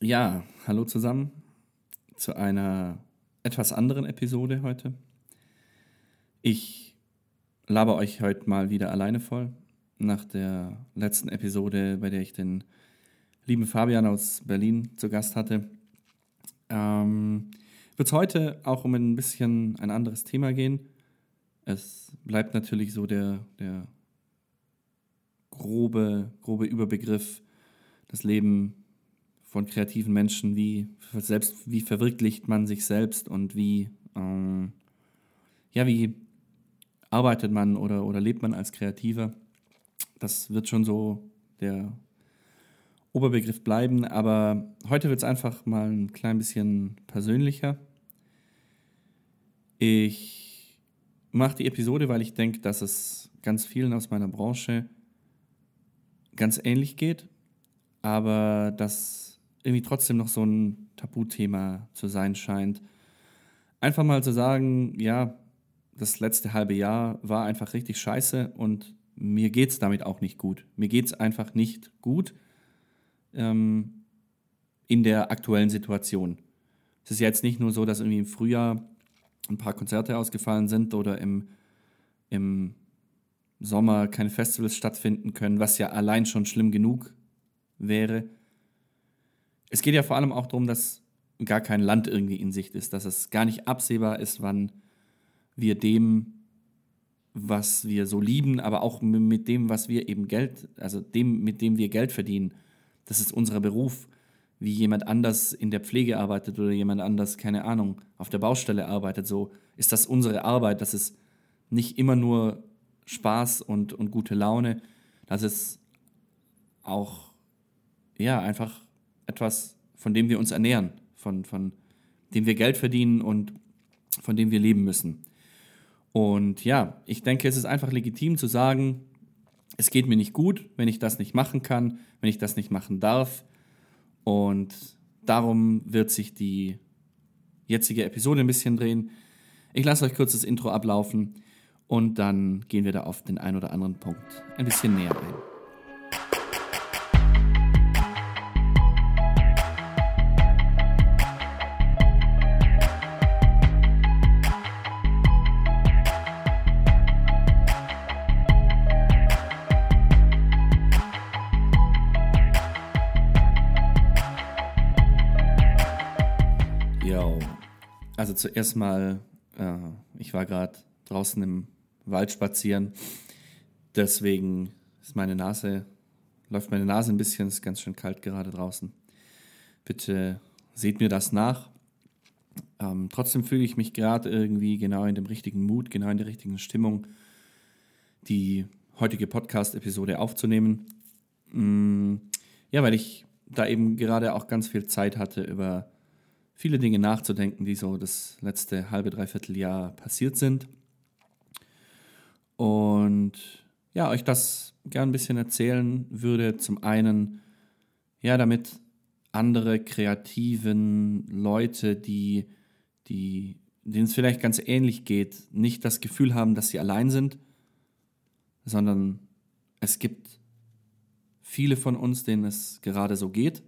Ja, hallo zusammen zu einer etwas anderen Episode heute. Ich laber euch heute mal wieder alleine voll. Nach der letzten Episode, bei der ich den lieben Fabian aus Berlin zu Gast hatte, ähm, wird es heute auch um ein bisschen ein anderes Thema gehen. Es bleibt natürlich so der, der grobe, grobe Überbegriff, das Leben von kreativen Menschen, wie, selbst, wie verwirklicht man sich selbst und wie, ähm, ja, wie arbeitet man oder, oder lebt man als Kreativer. Das wird schon so der Oberbegriff bleiben, aber heute wird es einfach mal ein klein bisschen persönlicher. Ich mache die Episode, weil ich denke, dass es ganz vielen aus meiner Branche ganz ähnlich geht, aber dass irgendwie trotzdem noch so ein Tabuthema zu sein scheint. Einfach mal zu sagen, ja, das letzte halbe Jahr war einfach richtig scheiße und mir geht es damit auch nicht gut. Mir geht es einfach nicht gut ähm, in der aktuellen Situation. Es ist jetzt nicht nur so, dass irgendwie im Frühjahr ein paar Konzerte ausgefallen sind oder im, im Sommer keine Festivals stattfinden können, was ja allein schon schlimm genug wäre es geht ja vor allem auch darum, dass gar kein Land irgendwie in Sicht ist, dass es gar nicht absehbar ist, wann wir dem, was wir so lieben, aber auch mit dem, was wir eben Geld, also dem, mit dem wir Geld verdienen, das ist unser Beruf, wie jemand anders in der Pflege arbeitet oder jemand anders, keine Ahnung, auf der Baustelle arbeitet, so ist das unsere Arbeit, das ist nicht immer nur Spaß und, und gute Laune, das ist auch, ja, einfach etwas, von dem wir uns ernähren, von, von dem wir Geld verdienen und von dem wir leben müssen. Und ja, ich denke, es ist einfach legitim zu sagen, es geht mir nicht gut, wenn ich das nicht machen kann, wenn ich das nicht machen darf. Und darum wird sich die jetzige Episode ein bisschen drehen. Ich lasse euch kurz das Intro ablaufen und dann gehen wir da auf den einen oder anderen Punkt ein bisschen näher ein. Zuerst mal, äh, ich war gerade draußen im Wald spazieren, deswegen ist meine Nase, läuft meine Nase ein bisschen, ist ganz schön kalt gerade draußen. Bitte seht mir das nach. Ähm, trotzdem fühle ich mich gerade irgendwie genau in dem richtigen Mut, genau in der richtigen Stimmung, die heutige Podcast-Episode aufzunehmen. Mm, ja, weil ich da eben gerade auch ganz viel Zeit hatte, über viele Dinge nachzudenken, die so das letzte halbe, dreiviertel Jahr passiert sind. Und ja, euch das gern ein bisschen erzählen würde. Zum einen, ja, damit andere kreativen Leute, die, die, denen es vielleicht ganz ähnlich geht, nicht das Gefühl haben, dass sie allein sind, sondern es gibt viele von uns, denen es gerade so geht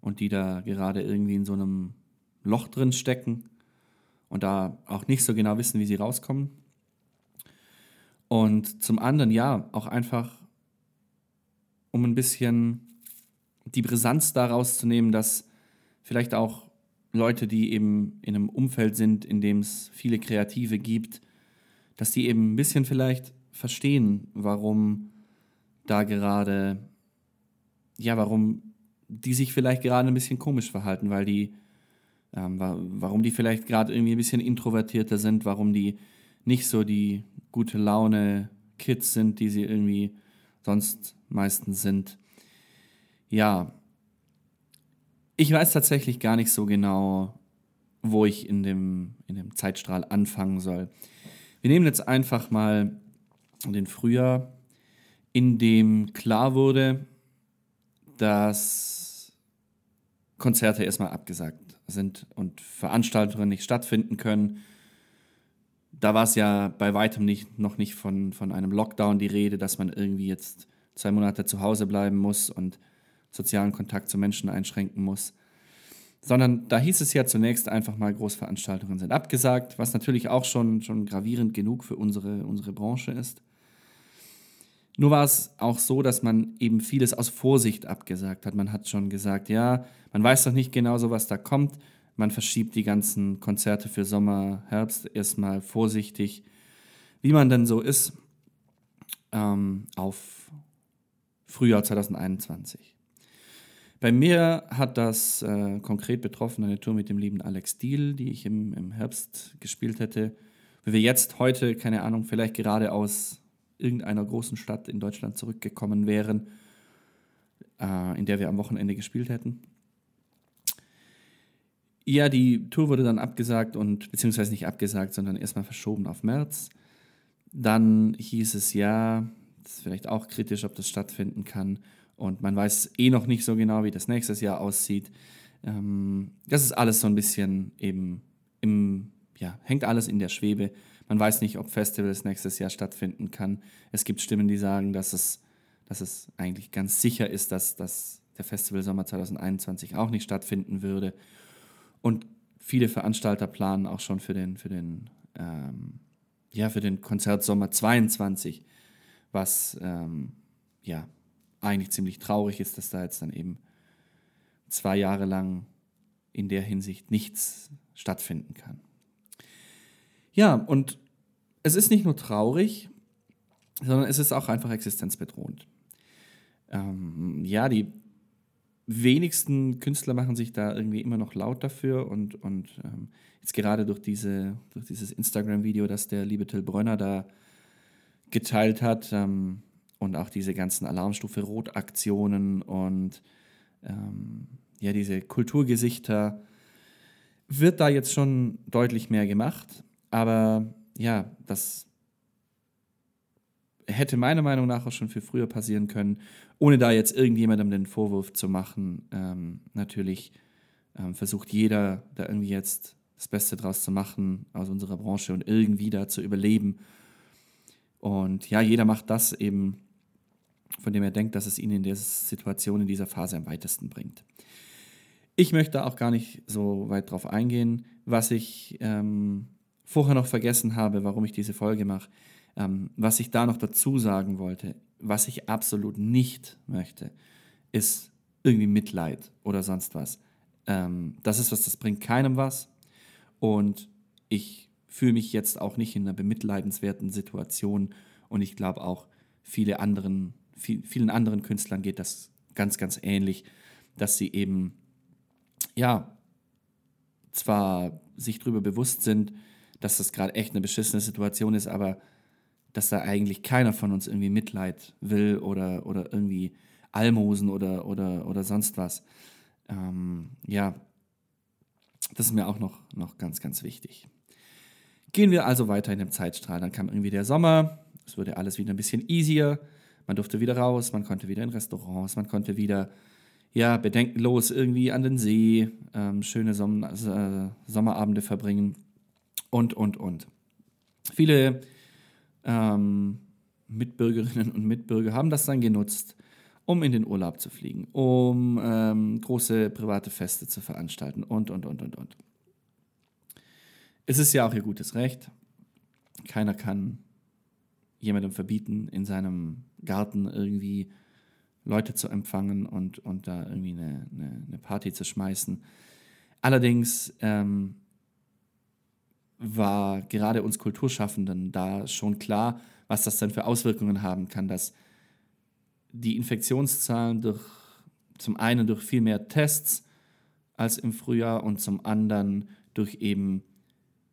und die da gerade irgendwie in so einem Loch drin stecken und da auch nicht so genau wissen, wie sie rauskommen. Und zum anderen, ja, auch einfach, um ein bisschen die Brisanz daraus zu nehmen, dass vielleicht auch Leute, die eben in einem Umfeld sind, in dem es viele Kreative gibt, dass die eben ein bisschen vielleicht verstehen, warum da gerade, ja, warum die sich vielleicht gerade ein bisschen komisch verhalten, weil die ähm, warum die vielleicht gerade irgendwie ein bisschen introvertierter sind, warum die nicht so die gute Laune Kids sind, die sie irgendwie sonst meistens sind. Ja, ich weiß tatsächlich gar nicht so genau, wo ich in dem, in dem Zeitstrahl anfangen soll. Wir nehmen jetzt einfach mal den Frühjahr, in dem klar wurde, dass Konzerte erstmal abgesagt sind und Veranstaltungen nicht stattfinden können. Da war es ja bei weitem nicht, noch nicht von, von einem Lockdown die Rede, dass man irgendwie jetzt zwei Monate zu Hause bleiben muss und sozialen Kontakt zu Menschen einschränken muss. sondern da hieß es ja zunächst einfach mal, Großveranstaltungen sind abgesagt, was natürlich auch schon, schon gravierend genug für unsere, unsere Branche ist. Nur war es auch so, dass man eben vieles aus Vorsicht abgesagt hat. Man hat schon gesagt, ja, man weiß doch nicht genau so, was da kommt. Man verschiebt die ganzen Konzerte für Sommer, Herbst erstmal vorsichtig, wie man denn so ist, ähm, auf Frühjahr 2021. Bei mir hat das äh, konkret betroffen eine Tour mit dem lieben Alex Deal, die ich im, im Herbst gespielt hätte. Wie wir jetzt heute, keine Ahnung, vielleicht gerade aus irgendeiner großen Stadt in Deutschland zurückgekommen wären, äh, in der wir am Wochenende gespielt hätten. Ja, die Tour wurde dann abgesagt und beziehungsweise nicht abgesagt, sondern erstmal verschoben auf März. Dann hieß es ja, das ist vielleicht auch kritisch, ob das stattfinden kann. Und man weiß eh noch nicht so genau, wie das nächstes Jahr aussieht. Ähm, das ist alles so ein bisschen eben im, ja, hängt alles in der Schwebe. Man weiß nicht, ob Festivals nächstes Jahr stattfinden kann. Es gibt Stimmen, die sagen, dass es, dass es eigentlich ganz sicher ist, dass, dass der Festival Sommer 2021 auch nicht stattfinden würde. Und viele Veranstalter planen auch schon für den, für den, ähm, ja, für den Konzert Sommer 22, was ähm, ja eigentlich ziemlich traurig ist, dass da jetzt dann eben zwei Jahre lang in der Hinsicht nichts stattfinden kann. Ja, und es ist nicht nur traurig, sondern es ist auch einfach existenzbedrohend. Ähm, ja, die wenigsten Künstler machen sich da irgendwie immer noch laut dafür und, und ähm, jetzt gerade durch, diese, durch dieses Instagram-Video, das der liebe Till Brönner da geteilt hat, ähm, und auch diese ganzen Alarmstufe Rot-Aktionen und ähm, ja, diese Kulturgesichter, wird da jetzt schon deutlich mehr gemacht. Aber ja, das hätte meiner Meinung nach auch schon viel früher passieren können, ohne da jetzt irgendjemandem den Vorwurf zu machen. Ähm, natürlich ähm, versucht jeder da irgendwie jetzt das Beste draus zu machen aus unserer Branche und irgendwie da zu überleben. Und ja, jeder macht das eben, von dem er denkt, dass es ihn in der Situation, in dieser Phase am weitesten bringt. Ich möchte auch gar nicht so weit drauf eingehen. Was ich ähm, vorher noch vergessen habe, warum ich diese Folge mache, ähm, was ich da noch dazu sagen wollte, was ich absolut nicht möchte, ist irgendwie Mitleid oder sonst was. Ähm, das ist was, das bringt keinem was. Und ich fühle mich jetzt auch nicht in einer bemitleidenswerten Situation. Und ich glaube auch, viele anderen viel, vielen anderen Künstlern geht das ganz, ganz ähnlich, dass sie eben, ja, zwar sich darüber bewusst sind, dass das gerade echt eine beschissene Situation ist, aber dass da eigentlich keiner von uns irgendwie Mitleid will oder, oder irgendwie Almosen oder, oder, oder sonst was. Ähm, ja, das ist mir auch noch, noch ganz, ganz wichtig. Gehen wir also weiter in dem Zeitstrahl. Dann kam irgendwie der Sommer, es wurde alles wieder ein bisschen easier. Man durfte wieder raus, man konnte wieder in Restaurants, man konnte wieder ja, bedenkenlos irgendwie an den See, ähm, schöne Som äh, Sommerabende verbringen und, und, und. Viele ähm, Mitbürgerinnen und Mitbürger haben das dann genutzt, um in den Urlaub zu fliegen, um ähm, große private Feste zu veranstalten und, und, und, und, und. Es ist ja auch ihr gutes Recht. Keiner kann jemandem verbieten, in seinem Garten irgendwie Leute zu empfangen und, und da irgendwie eine, eine, eine Party zu schmeißen. Allerdings ähm, war gerade uns Kulturschaffenden da schon klar, was das dann für Auswirkungen haben kann, dass die Infektionszahlen durch zum einen durch viel mehr Tests als im Frühjahr und zum anderen durch eben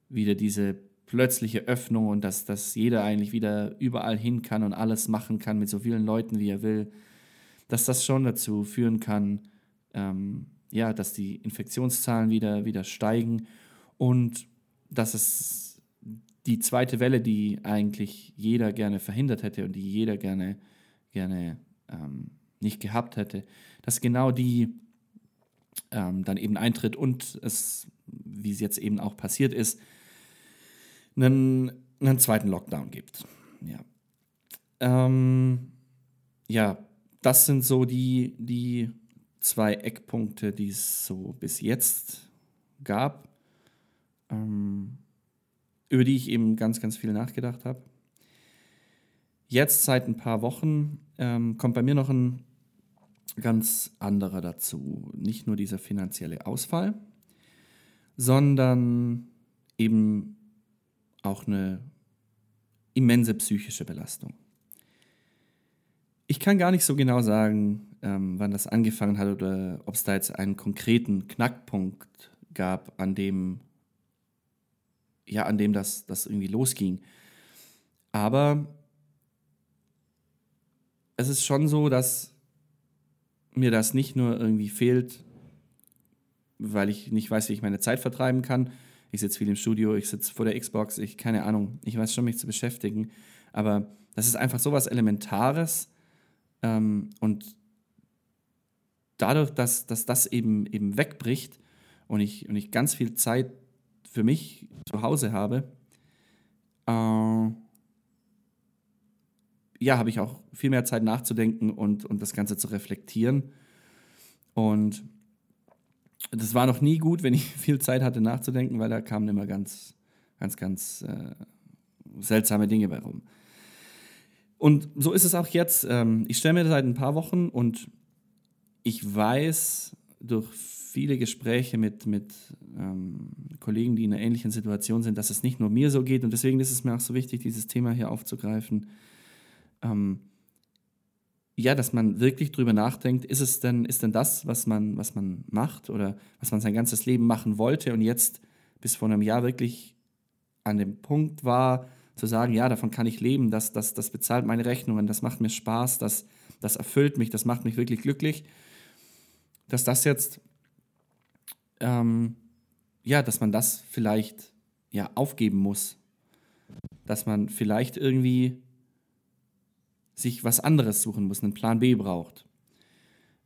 wieder diese plötzliche Öffnung und dass, dass jeder eigentlich wieder überall hin kann und alles machen kann mit so vielen Leuten, wie er will, dass das schon dazu führen kann, ähm, ja, dass die Infektionszahlen wieder, wieder steigen. Und dass es die zweite Welle, die eigentlich jeder gerne verhindert hätte und die jeder gerne, gerne ähm, nicht gehabt hätte, dass genau die ähm, dann eben eintritt und es, wie es jetzt eben auch passiert ist, einen, einen zweiten Lockdown gibt. Ja. Ähm, ja, das sind so die, die zwei Eckpunkte, die es so bis jetzt gab, ähm, über die ich eben ganz, ganz viel nachgedacht habe. Jetzt seit ein paar Wochen ähm, kommt bei mir noch ein ganz anderer dazu. Nicht nur dieser finanzielle Ausfall, sondern eben auch eine immense psychische Belastung. Ich kann gar nicht so genau sagen, ähm, wann das angefangen hat oder ob es da jetzt einen konkreten Knackpunkt gab, an dem, ja, an dem das, das irgendwie losging. Aber es ist schon so, dass mir das nicht nur irgendwie fehlt, weil ich nicht weiß, wie ich meine Zeit vertreiben kann. Ich sitze viel im Studio, ich sitze vor der Xbox, ich keine Ahnung, ich weiß schon, mich zu beschäftigen. Aber das ist einfach so was Elementares. Ähm, und dadurch, dass, dass das eben, eben wegbricht und ich, und ich ganz viel Zeit für mich zu Hause habe, äh, ja, habe ich auch viel mehr Zeit nachzudenken und, und das Ganze zu reflektieren. Und das war noch nie gut, wenn ich viel Zeit hatte nachzudenken, weil da kamen immer ganz, ganz, ganz äh, seltsame Dinge bei rum. Und so ist es auch jetzt. Ähm, ich stelle mir seit ein paar Wochen und ich weiß durch viele Gespräche mit, mit ähm, Kollegen, die in einer ähnlichen Situation sind, dass es nicht nur mir so geht. Und deswegen ist es mir auch so wichtig, dieses Thema hier aufzugreifen ähm, ja, dass man wirklich drüber nachdenkt, ist es denn, ist denn das, was man, was man macht oder was man sein ganzes Leben machen wollte und jetzt bis vor einem Jahr wirklich an dem Punkt war, zu sagen, ja, davon kann ich leben, das, das, das bezahlt meine Rechnungen, das macht mir Spaß, das, das erfüllt mich, das macht mich wirklich glücklich, dass das jetzt, ähm, ja, dass man das vielleicht ja aufgeben muss, dass man vielleicht irgendwie sich was anderes suchen muss, einen Plan B braucht.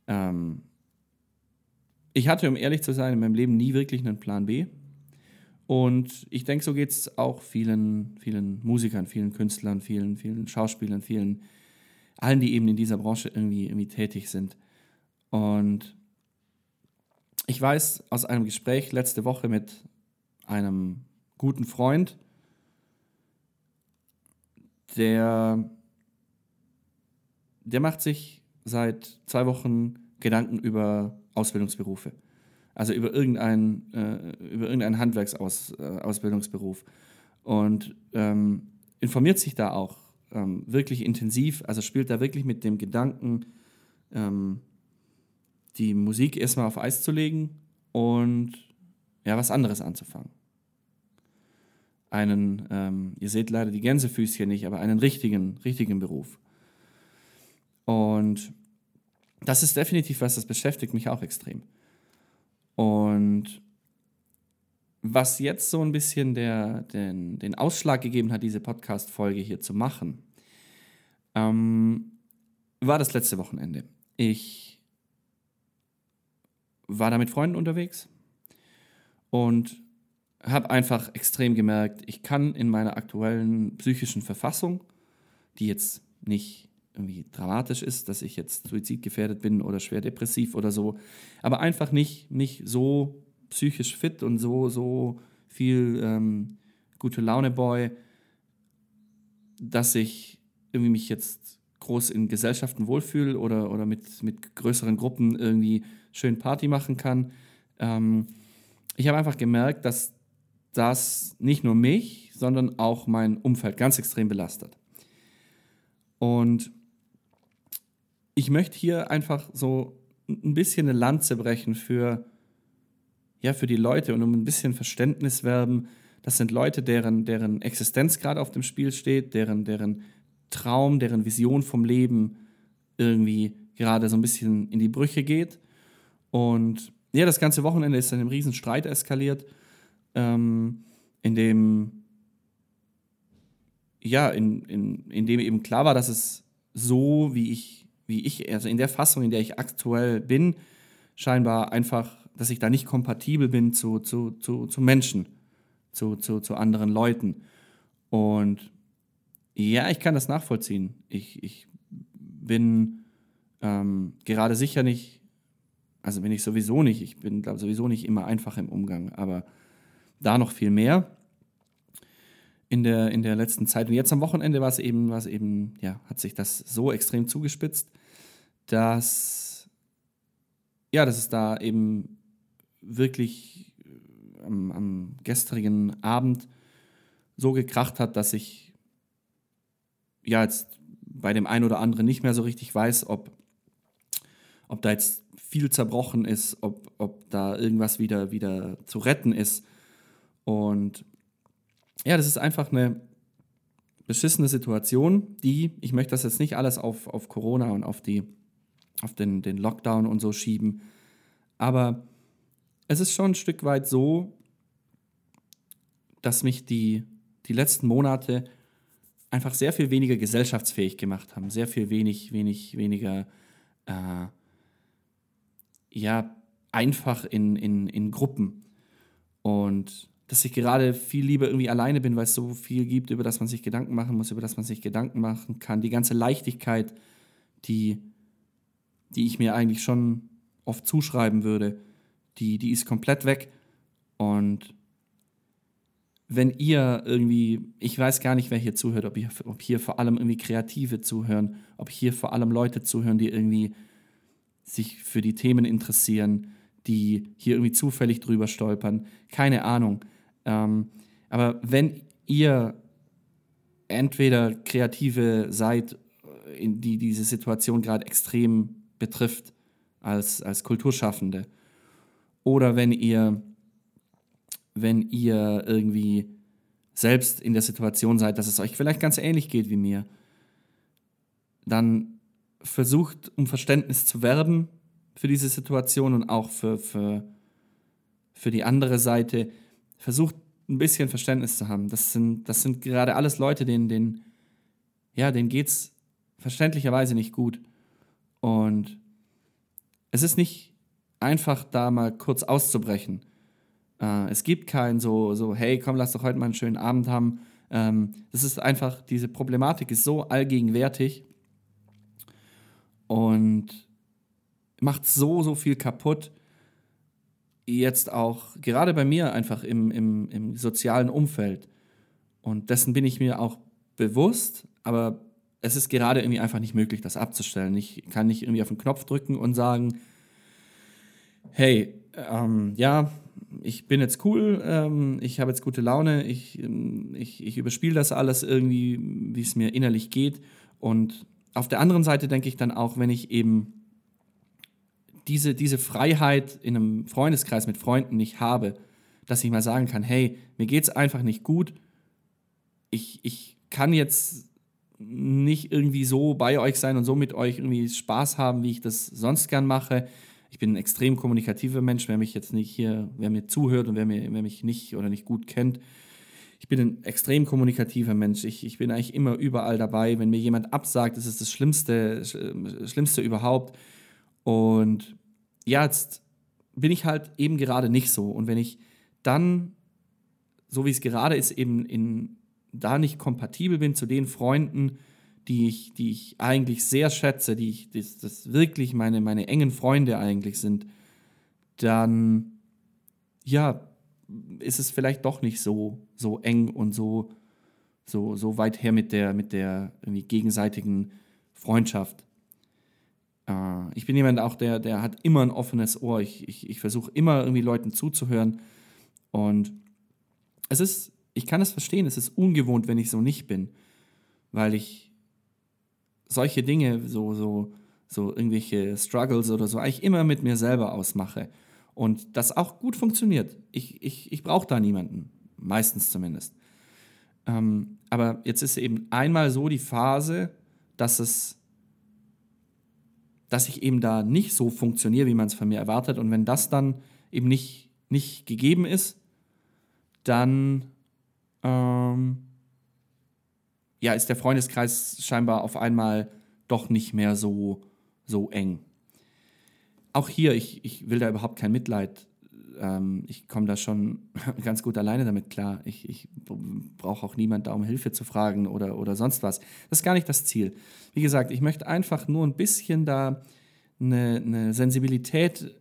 Ähm, ich hatte, um ehrlich zu sein, in meinem Leben nie wirklich einen Plan B. Und ich denke, so geht es auch vielen, vielen Musikern, vielen Künstlern, vielen, vielen Schauspielern, vielen, allen, die eben in dieser Branche irgendwie, irgendwie tätig sind. Und ich weiß aus einem Gespräch letzte Woche mit einem guten Freund, der der macht sich seit zwei Wochen Gedanken über Ausbildungsberufe. Also über irgendeinen, äh, über irgendeinen Handwerksausbildungsberuf. Äh, und ähm, informiert sich da auch ähm, wirklich intensiv, also spielt da wirklich mit dem Gedanken, ähm, die Musik erstmal auf Eis zu legen und ja, was anderes anzufangen. Einen, ähm, ihr seht leider die Gänsefüßchen nicht, aber einen richtigen, richtigen Beruf. Und das ist definitiv was, das beschäftigt mich auch extrem. Und was jetzt so ein bisschen der, den, den Ausschlag gegeben hat, diese Podcast-Folge hier zu machen, ähm, war das letzte Wochenende. Ich war da mit Freunden unterwegs und habe einfach extrem gemerkt, ich kann in meiner aktuellen psychischen Verfassung, die jetzt nicht irgendwie dramatisch ist, dass ich jetzt suizidgefährdet bin oder schwer depressiv oder so, aber einfach nicht, nicht so psychisch fit und so, so viel ähm, gute Laune-Boy, dass ich irgendwie mich jetzt groß in Gesellschaften wohlfühle oder, oder mit, mit größeren Gruppen irgendwie schön Party machen kann. Ähm, ich habe einfach gemerkt, dass das nicht nur mich, sondern auch mein Umfeld ganz extrem belastet. Und ich möchte hier einfach so ein bisschen eine Lanze brechen für, ja, für die Leute und um ein bisschen Verständnis werben. Das sind Leute, deren, deren Existenz gerade auf dem Spiel steht, deren, deren Traum, deren Vision vom Leben irgendwie gerade so ein bisschen in die Brüche geht. Und ja, das ganze Wochenende ist in einem riesen Streit eskaliert, ähm, in dem ja, in, in, in dem eben klar war, dass es so, wie ich wie ich, also in der Fassung, in der ich aktuell bin, scheinbar einfach, dass ich da nicht kompatibel bin zu, zu, zu, zu Menschen, zu, zu, zu anderen Leuten. Und ja, ich kann das nachvollziehen. Ich, ich bin ähm, gerade sicher nicht Also bin ich sowieso nicht. Ich bin, glaube sowieso nicht immer einfach im Umgang, aber da noch viel mehr in der, in der letzten Zeit. Und jetzt am Wochenende war es eben, war eben, ja, hat sich das so extrem zugespitzt, dass, ja, dass es da eben wirklich äh, am, am gestrigen Abend so gekracht hat, dass ich ja jetzt bei dem einen oder anderen nicht mehr so richtig weiß, ob, ob da jetzt viel zerbrochen ist, ob, ob da irgendwas wieder, wieder zu retten ist. Und ja, das ist einfach eine beschissene Situation, die, ich möchte das jetzt nicht alles auf, auf Corona und auf, die, auf den, den Lockdown und so schieben, aber es ist schon ein Stück weit so, dass mich die, die letzten Monate einfach sehr viel weniger gesellschaftsfähig gemacht haben, sehr viel wenig, wenig, weniger äh, ja, einfach in, in, in Gruppen. Und dass ich gerade viel lieber irgendwie alleine bin, weil es so viel gibt, über das man sich Gedanken machen muss, über das man sich Gedanken machen kann. Die ganze Leichtigkeit, die, die ich mir eigentlich schon oft zuschreiben würde, die, die ist komplett weg. Und wenn ihr irgendwie, ich weiß gar nicht, wer hier zuhört, ob, ihr, ob hier vor allem irgendwie Kreative zuhören, ob hier vor allem Leute zuhören, die irgendwie sich für die Themen interessieren, die hier irgendwie zufällig drüber stolpern, keine Ahnung. Ähm, aber wenn ihr entweder Kreative seid, in die diese Situation gerade extrem betrifft, als, als Kulturschaffende, oder wenn ihr, wenn ihr irgendwie selbst in der Situation seid, dass es euch vielleicht ganz ähnlich geht wie mir, dann versucht, um Verständnis zu werben für diese Situation und auch für, für, für die andere Seite, versucht ein bisschen Verständnis zu haben. Das sind, das sind gerade alles Leute, denen, denen, ja, denen geht es verständlicherweise nicht gut. Und es ist nicht einfach, da mal kurz auszubrechen. Äh, es gibt kein so, so, hey, komm, lass doch heute mal einen schönen Abend haben. Ähm, das ist einfach, diese Problematik ist so allgegenwärtig und macht so, so viel kaputt jetzt auch gerade bei mir einfach im, im, im sozialen Umfeld. Und dessen bin ich mir auch bewusst, aber es ist gerade irgendwie einfach nicht möglich, das abzustellen. Ich kann nicht irgendwie auf den Knopf drücken und sagen, hey, ähm, ja, ich bin jetzt cool, ähm, ich habe jetzt gute Laune, ich, ähm, ich, ich überspiele das alles irgendwie, wie es mir innerlich geht. Und auf der anderen Seite denke ich dann auch, wenn ich eben diese, diese Freiheit in einem Freundeskreis mit Freunden nicht habe, dass ich mal sagen kann, hey, mir geht es einfach nicht gut, ich, ich kann jetzt nicht irgendwie so bei euch sein und so mit euch irgendwie Spaß haben, wie ich das sonst gern mache. Ich bin ein extrem kommunikativer Mensch, wer mich jetzt nicht hier, wer mir zuhört und wer, mir, wer mich nicht oder nicht gut kennt. Ich bin ein extrem kommunikativer Mensch. Ich, ich bin eigentlich immer überall dabei. Wenn mir jemand absagt, ist das Schlimmste, Schlimmste überhaupt. Und ja, jetzt bin ich halt eben gerade nicht so. Und wenn ich dann, so wie es gerade ist, eben in, da nicht kompatibel bin zu den Freunden, die ich, die ich eigentlich sehr schätze, die ich, das, das wirklich meine, meine engen Freunde eigentlich sind, dann ja, ist es vielleicht doch nicht so, so eng und so, so, so weit her mit der, mit der irgendwie gegenseitigen Freundschaft. Äh, ich bin jemand auch, der, der hat immer ein offenes Ohr. Ich, ich, ich versuche immer irgendwie Leuten zuzuhören. Und es ist, ich kann es verstehen, es ist ungewohnt, wenn ich so nicht bin, weil ich solche Dinge, so, so, so irgendwelche Struggles oder so, eigentlich immer mit mir selber ausmache. Und das auch gut funktioniert. Ich, ich, ich brauche da niemanden, meistens zumindest. Ähm, aber jetzt ist eben einmal so die Phase, dass es dass ich eben da nicht so funktioniere, wie man es von mir erwartet. Und wenn das dann eben nicht, nicht gegeben ist, dann ähm, ja, ist der Freundeskreis scheinbar auf einmal doch nicht mehr so, so eng. Auch hier, ich, ich will da überhaupt kein Mitleid ähm, ich komme da schon ganz gut alleine damit klar. Ich, ich brauche auch niemand da, um Hilfe zu fragen oder, oder sonst was. Das ist gar nicht das Ziel. Wie gesagt, ich möchte einfach nur ein bisschen da eine, eine Sensibilität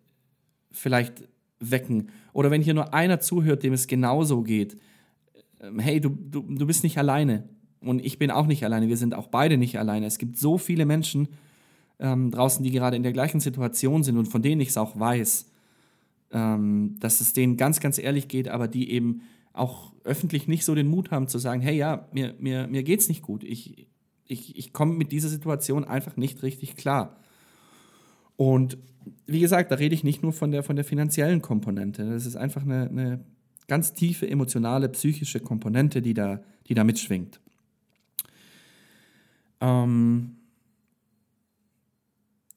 vielleicht wecken. Oder wenn hier nur einer zuhört, dem es genauso geht. Ähm, hey, du, du, du bist nicht alleine. Und ich bin auch nicht alleine. Wir sind auch beide nicht alleine. Es gibt so viele Menschen ähm, draußen, die gerade in der gleichen Situation sind und von denen ich es auch weiß, ähm, dass es denen ganz, ganz ehrlich geht, aber die eben auch öffentlich nicht so den Mut haben zu sagen, hey ja, mir, mir, mir geht's nicht gut. Ich, ich, ich komme mit dieser Situation einfach nicht richtig klar. Und wie gesagt, da rede ich nicht nur von der, von der finanziellen Komponente. Das ist einfach eine, eine ganz tiefe emotionale, psychische Komponente, die da, die da mitschwingt. Ähm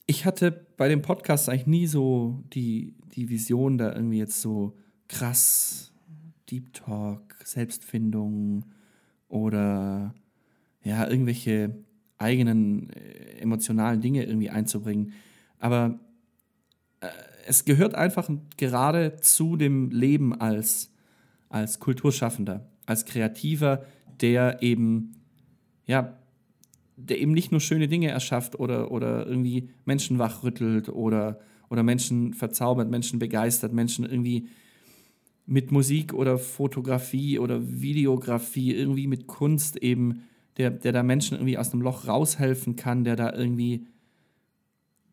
ich hatte bei dem Podcast eigentlich nie so die, die Vision, da irgendwie jetzt so krass Deep Talk, Selbstfindung oder ja, irgendwelche eigenen äh, emotionalen Dinge irgendwie einzubringen. Aber äh, es gehört einfach gerade zu dem Leben als, als Kulturschaffender, als Kreativer, der eben, ja, der eben nicht nur schöne Dinge erschafft oder, oder irgendwie Menschen wachrüttelt oder, oder Menschen verzaubert, Menschen begeistert, Menschen irgendwie mit Musik oder Fotografie oder Videografie, irgendwie mit Kunst eben, der, der da Menschen irgendwie aus einem Loch raushelfen kann, der da irgendwie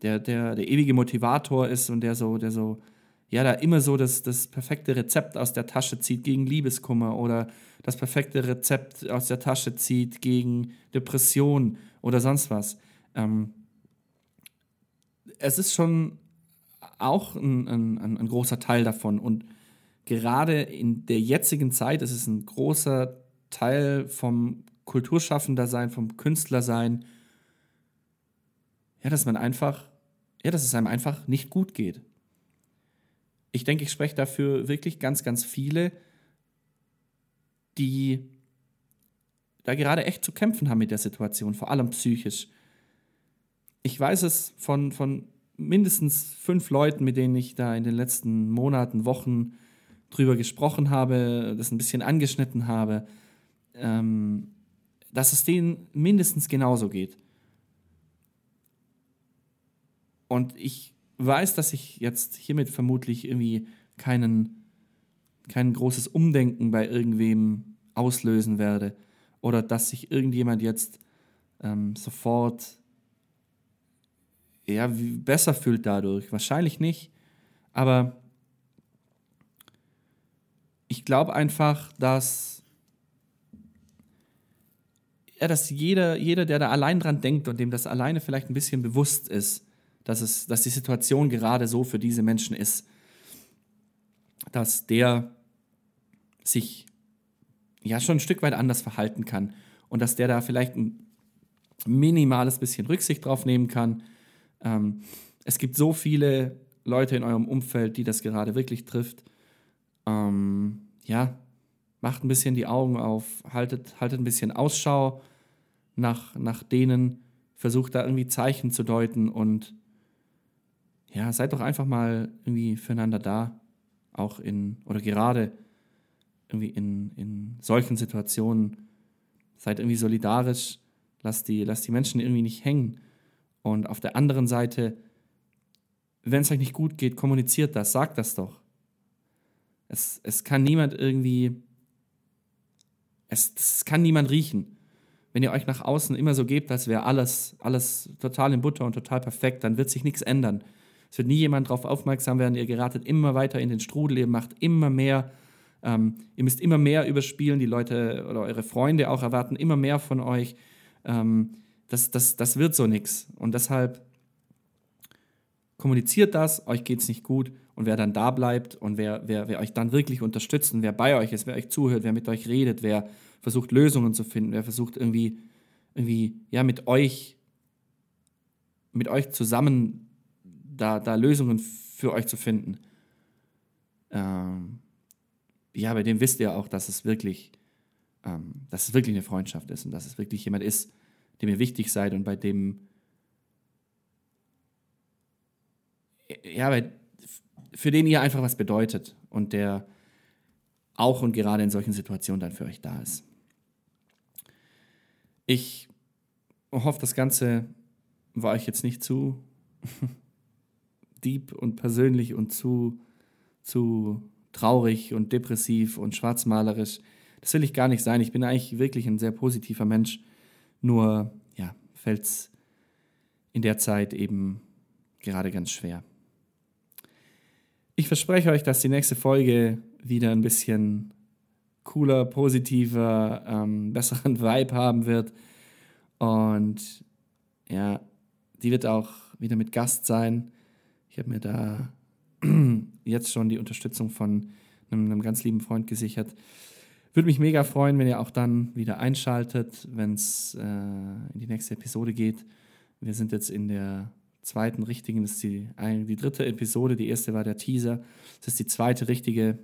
der, der, der ewige Motivator ist und der so, der so, ja, da immer so das, das perfekte Rezept aus der Tasche zieht gegen Liebeskummer oder das perfekte Rezept aus der Tasche zieht gegen Depression oder sonst was. Ähm, es ist schon auch ein, ein, ein großer Teil davon und gerade in der jetzigen Zeit ist es ein großer Teil vom Kulturschaffender sein, vom Künstler sein, ja, dass man einfach, ja, dass es einem einfach nicht gut geht. Ich denke, ich spreche dafür wirklich ganz, ganz viele, die da gerade echt zu kämpfen haben mit der Situation, vor allem psychisch. Ich weiß es von, von mindestens fünf Leuten, mit denen ich da in den letzten Monaten, Wochen drüber gesprochen habe, das ein bisschen angeschnitten habe, ähm, dass es denen mindestens genauso geht. Und ich weiß, dass ich jetzt hiermit vermutlich irgendwie keinen, kein großes Umdenken bei irgendwem auslösen werde. Oder dass sich irgendjemand jetzt ähm, sofort ja, besser fühlt dadurch. Wahrscheinlich nicht. Aber ich glaube einfach, dass, ja, dass jeder, jeder, der da allein dran denkt und dem das alleine vielleicht ein bisschen bewusst ist, dass, es, dass die Situation gerade so für diese Menschen ist, dass der sich ja schon ein Stück weit anders verhalten kann und dass der da vielleicht ein minimales bisschen Rücksicht drauf nehmen kann. Ähm, es gibt so viele Leute in eurem Umfeld, die das gerade wirklich trifft. Ähm, ja, macht ein bisschen die Augen auf, haltet, haltet ein bisschen Ausschau nach, nach denen, versucht da irgendwie Zeichen zu deuten und ja, seid doch einfach mal irgendwie füreinander da, auch in, oder gerade irgendwie in, in solchen Situationen. Seid irgendwie solidarisch, lasst die, lasst die Menschen irgendwie nicht hängen. Und auf der anderen Seite, wenn es euch nicht gut geht, kommuniziert das, sagt das doch. Es, es kann niemand irgendwie, es, es kann niemand riechen. Wenn ihr euch nach außen immer so gebt, als wäre alles, alles total in Butter und total perfekt, dann wird sich nichts ändern. Es wird nie jemand darauf aufmerksam werden. Ihr geratet immer weiter in den Strudel, ihr macht immer mehr. Ähm, ihr müsst immer mehr überspielen. Die Leute oder eure Freunde auch erwarten immer mehr von euch. Ähm, das, das, das wird so nichts. Und deshalb kommuniziert das, euch geht es nicht gut. Und wer dann da bleibt und wer, wer, wer euch dann wirklich unterstützt und wer bei euch ist, wer euch zuhört, wer mit euch redet, wer versucht Lösungen zu finden, wer versucht irgendwie, irgendwie ja, mit euch, mit euch zusammen da, da Lösungen für euch zu finden. Ähm, ja, bei dem wisst ihr auch, dass es wirklich, ähm, dass es wirklich eine Freundschaft ist und dass es wirklich jemand ist, dem ihr wichtig seid und bei dem, ja, bei, für den ihr einfach was bedeutet und der auch und gerade in solchen Situationen dann für euch da ist. Ich hoffe, das Ganze war euch jetzt nicht zu deep und persönlich und zu, zu traurig und depressiv und schwarzmalerisch. Das will ich gar nicht sein. Ich bin eigentlich wirklich ein sehr positiver Mensch. Nur, ja, fällt es in der Zeit eben gerade ganz schwer. Ich verspreche euch, dass die nächste Folge wieder ein bisschen cooler, positiver, ähm, besseren Vibe haben wird. Und ja, die wird auch wieder mit Gast sein. Ich habe mir da jetzt schon die Unterstützung von einem, einem, ganz lieben Freund gesichert. Würde mich mega freuen, wenn ihr auch dann wieder einschaltet, wenn es äh, in die nächste Episode geht. Wir sind jetzt in der zweiten richtigen, das ist die, die dritte Episode, die erste war der Teaser. Das ist die zweite richtige,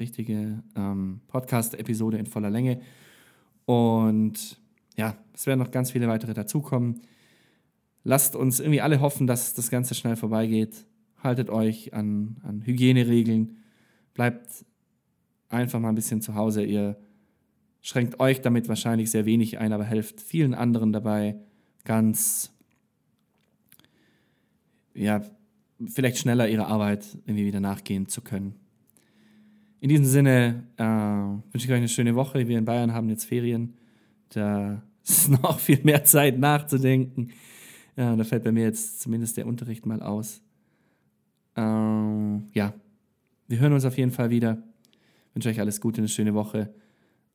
richtige ähm, Podcast-Episode in voller Länge. Und ja, es werden noch ganz viele weitere dazukommen. Lasst uns irgendwie alle hoffen, dass das Ganze schnell vorbeigeht. Haltet euch an, an Hygieneregeln. Bleibt einfach mal ein bisschen zu Hause. Ihr schränkt euch damit wahrscheinlich sehr wenig ein, aber helft vielen anderen dabei, ganz, ja, vielleicht schneller ihrer Arbeit irgendwie wieder nachgehen zu können. In diesem Sinne äh, wünsche ich euch eine schöne Woche. Wir in Bayern haben jetzt Ferien. Da ist noch viel mehr Zeit nachzudenken. Ja, da fällt bei mir jetzt zumindest der Unterricht mal aus. Ähm, ja, wir hören uns auf jeden Fall wieder. Ich wünsche euch alles Gute, eine schöne Woche.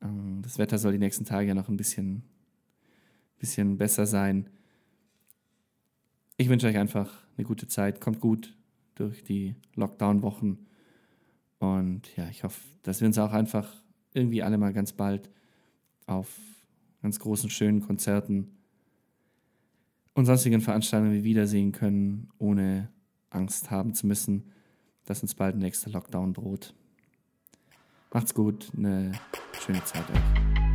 Ähm, das Wetter soll die nächsten Tage ja noch ein bisschen, bisschen besser sein. Ich wünsche euch einfach eine gute Zeit. Kommt gut durch die Lockdown-Wochen. Und ja, ich hoffe, dass wir uns auch einfach irgendwie alle mal ganz bald auf ganz großen, schönen Konzerten und sonstigen Veranstaltungen wiedersehen können, ohne Angst haben zu müssen, dass uns bald ein nächster Lockdown droht. Macht's gut, eine schöne Zeit euch.